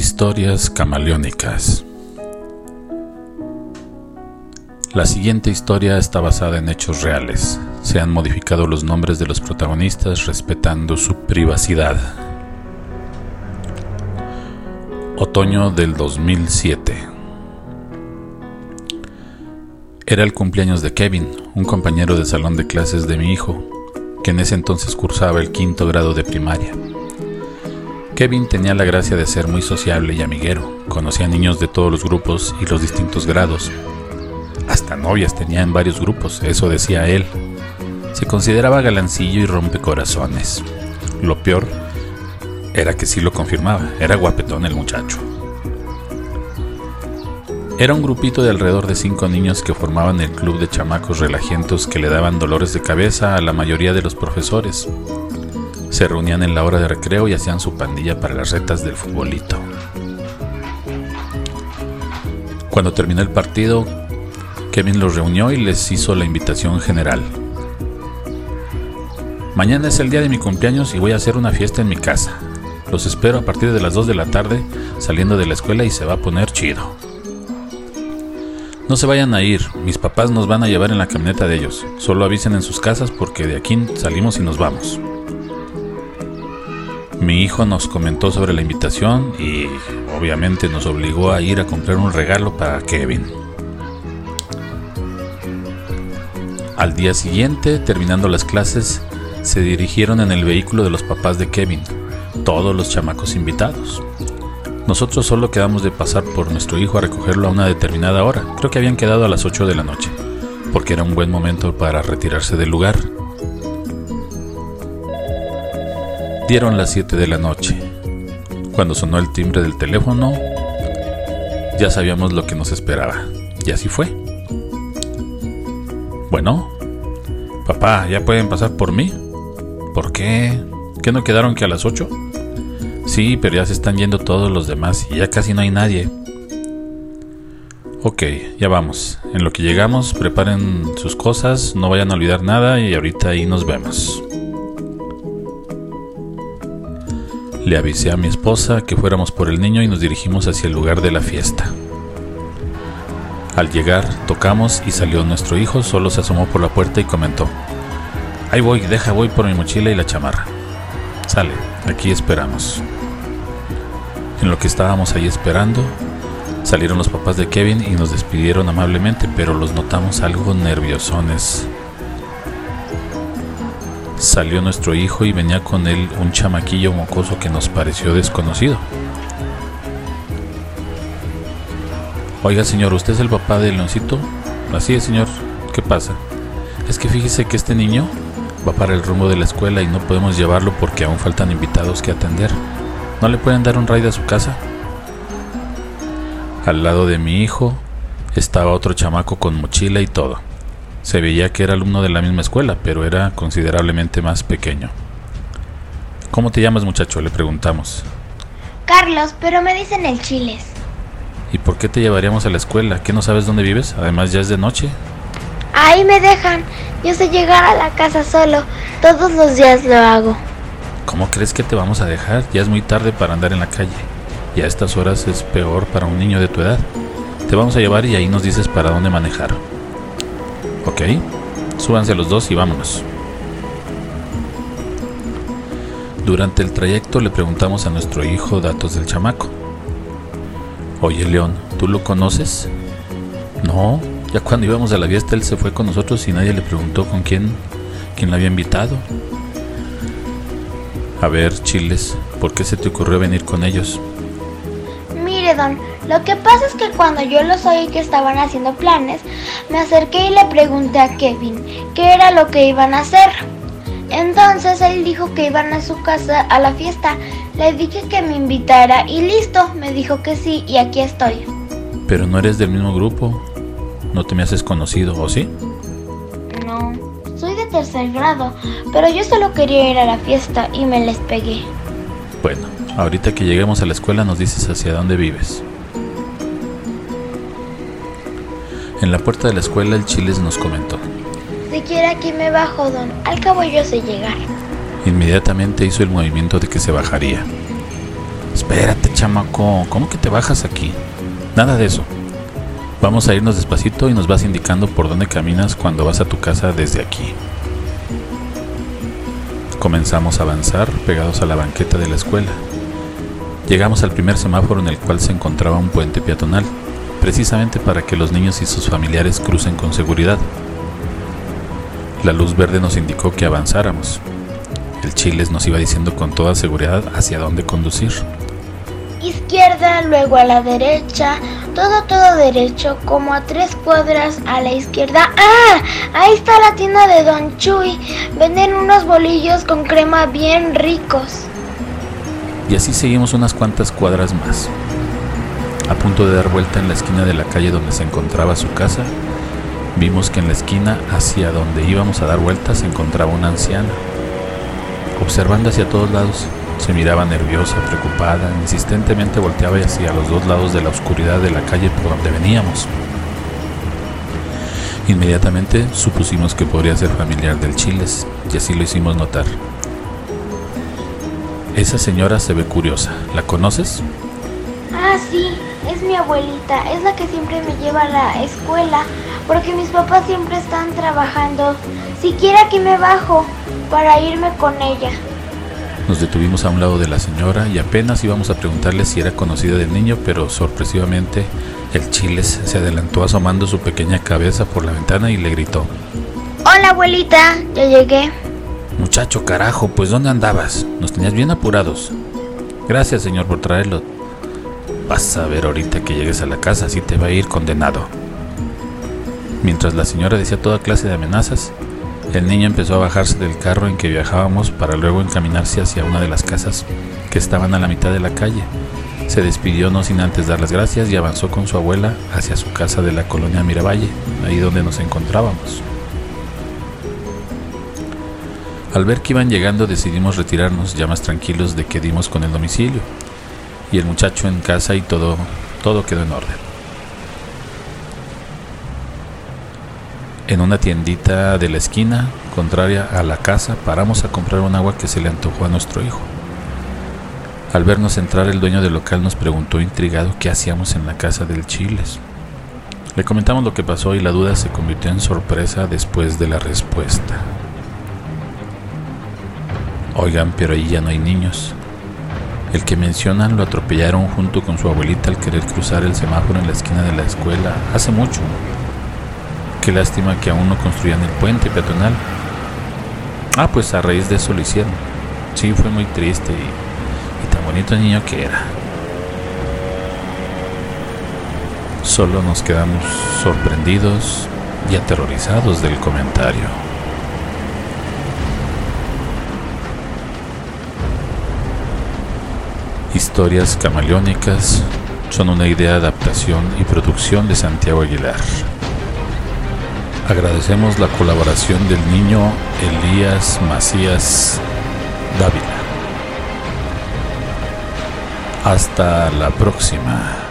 Historias camaleónicas. La siguiente historia está basada en hechos reales. Se han modificado los nombres de los protagonistas respetando su privacidad. Otoño del 2007. Era el cumpleaños de Kevin, un compañero de salón de clases de mi hijo, que en ese entonces cursaba el quinto grado de primaria. Kevin tenía la gracia de ser muy sociable y amiguero, conocía niños de todos los grupos y los distintos grados. Hasta novias tenía en varios grupos, eso decía él. Se consideraba galancillo y rompecorazones. Lo peor era que sí lo confirmaba, era guapetón el muchacho. Era un grupito de alrededor de cinco niños que formaban el club de chamacos relajientos que le daban dolores de cabeza a la mayoría de los profesores. Se reunían en la hora de recreo y hacían su pandilla para las retas del futbolito. Cuando terminó el partido, Kevin los reunió y les hizo la invitación general. Mañana es el día de mi cumpleaños y voy a hacer una fiesta en mi casa. Los espero a partir de las 2 de la tarde saliendo de la escuela y se va a poner chido. No se vayan a ir, mis papás nos van a llevar en la camioneta de ellos. Solo avisen en sus casas porque de aquí salimos y nos vamos. Mi hijo nos comentó sobre la invitación y obviamente nos obligó a ir a comprar un regalo para Kevin. Al día siguiente, terminando las clases, se dirigieron en el vehículo de los papás de Kevin, todos los chamacos invitados. Nosotros solo quedamos de pasar por nuestro hijo a recogerlo a una determinada hora, creo que habían quedado a las 8 de la noche, porque era un buen momento para retirarse del lugar. Dieron las 7 de la noche. Cuando sonó el timbre del teléfono, ya sabíamos lo que nos esperaba. Y así fue. Bueno, papá, ¿ya pueden pasar por mí? ¿Por qué? ¿Qué no quedaron que a las 8? Sí, pero ya se están yendo todos los demás y ya casi no hay nadie. Ok, ya vamos. En lo que llegamos, preparen sus cosas, no vayan a olvidar nada y ahorita ahí nos vemos. Le avisé a mi esposa que fuéramos por el niño y nos dirigimos hacia el lugar de la fiesta. Al llegar, tocamos y salió nuestro hijo, solo se asomó por la puerta y comentó, Ahí voy, deja, voy por mi mochila y la chamarra. Sale, aquí esperamos. En lo que estábamos ahí esperando, salieron los papás de Kevin y nos despidieron amablemente, pero los notamos algo nerviosones. Salió nuestro hijo y venía con él un chamaquillo mocoso que nos pareció desconocido. Oiga, señor, ¿usted es el papá del leoncito? Así es, señor. ¿Qué pasa? Es que fíjese que este niño va para el rumbo de la escuela y no podemos llevarlo porque aún faltan invitados que atender. ¿No le pueden dar un raid a su casa? Al lado de mi hijo estaba otro chamaco con mochila y todo. Se veía que era alumno de la misma escuela, pero era considerablemente más pequeño. ¿Cómo te llamas muchacho? Le preguntamos. Carlos, pero me dicen el Chiles. ¿Y por qué te llevaríamos a la escuela? ¿Qué no sabes dónde vives? Además ya es de noche. Ahí me dejan. Yo sé llegar a la casa solo. Todos los días lo hago. ¿Cómo crees que te vamos a dejar? Ya es muy tarde para andar en la calle. Y a estas horas es peor para un niño de tu edad. Te vamos a llevar y ahí nos dices para dónde manejar. Ok, súbanse los dos y vámonos. Durante el trayecto le preguntamos a nuestro hijo datos del chamaco. Oye León, ¿tú lo conoces? No, ya cuando íbamos a la fiesta él se fue con nosotros y nadie le preguntó con quién, quién la había invitado. A ver, Chiles, ¿por qué se te ocurrió venir con ellos? Mire, don, lo que pasa es que cuando yo los oí que estaban haciendo planes, me acerqué y le pregunté a Kevin qué era lo que iban a hacer. Entonces él dijo que iban a su casa a la fiesta. Le dije que me invitara y listo, me dijo que sí y aquí estoy. Pero no eres del mismo grupo. No te me haces conocido, ¿o sí? No, soy de tercer grado, pero yo solo quería ir a la fiesta y me les pegué. Bueno, ahorita que lleguemos a la escuela nos dices hacia dónde vives. En la puerta de la escuela el Chiles nos comentó. Aquí me bajo, don. Al cabo yo sé llegar. Inmediatamente hizo el movimiento de que se bajaría. Espérate, chamaco, ¿cómo que te bajas aquí? Nada de eso. Vamos a irnos despacito y nos vas indicando por dónde caminas cuando vas a tu casa desde aquí. Comenzamos a avanzar pegados a la banqueta de la escuela. Llegamos al primer semáforo en el cual se encontraba un puente peatonal, precisamente para que los niños y sus familiares crucen con seguridad. La luz verde nos indicó que avanzáramos. El Chiles nos iba diciendo con toda seguridad hacia dónde conducir. Izquierda, luego a la derecha, todo, todo derecho, como a tres cuadras a la izquierda. ¡Ah! Ahí está la tienda de Don Chuy. Venden unos bolillos con crema bien ricos. Y así seguimos unas cuantas cuadras más. A punto de dar vuelta en la esquina de la calle donde se encontraba su casa, vimos que en la esquina hacia donde íbamos a dar vuelta se encontraba una anciana. Observando hacia todos lados, se miraba nerviosa, preocupada, insistentemente volteaba hacia los dos lados de la oscuridad de la calle por donde veníamos. Inmediatamente supusimos que podría ser familiar del Chiles y así lo hicimos notar. Esa señora se ve curiosa. ¿La conoces? Ah, sí, es mi abuelita, es la que siempre me lleva a la escuela, porque mis papás siempre están trabajando. Siquiera que me bajo para irme con ella. Nos detuvimos a un lado de la señora y apenas íbamos a preguntarle si era conocida del niño, pero sorpresivamente el Chiles se adelantó asomando su pequeña cabeza por la ventana y le gritó. Hola abuelita, ya llegué. Muchacho carajo, pues ¿dónde andabas? Nos tenías bien apurados. Gracias señor por traerlo. Vas a ver ahorita que llegues a la casa si te va a ir condenado. Mientras la señora decía toda clase de amenazas, el niño empezó a bajarse del carro en que viajábamos para luego encaminarse hacia una de las casas que estaban a la mitad de la calle. Se despidió no sin antes dar las gracias y avanzó con su abuela hacia su casa de la colonia Miravalle, ahí donde nos encontrábamos. Al ver que iban llegando decidimos retirarnos ya más tranquilos de que dimos con el domicilio y el muchacho en casa y todo, todo quedó en orden. En una tiendita de la esquina, contraria a la casa, paramos a comprar un agua que se le antojó a nuestro hijo. Al vernos entrar, el dueño del local nos preguntó intrigado qué hacíamos en la casa del Chiles. Le comentamos lo que pasó y la duda se convirtió en sorpresa después de la respuesta. Oigan, pero ahí ya no hay niños. El que mencionan lo atropellaron junto con su abuelita al querer cruzar el semáforo en la esquina de la escuela hace mucho. Qué lástima que aún no construían el puente peatonal. Ah, pues a raíz de eso lo hicieron. Sí, fue muy triste y, y tan bonito niño que era. Solo nos quedamos sorprendidos y aterrorizados del comentario. Historias camaleónicas son una idea de adaptación y producción de Santiago Aguilar. Agradecemos la colaboración del niño Elías Macías Dávila. Hasta la próxima.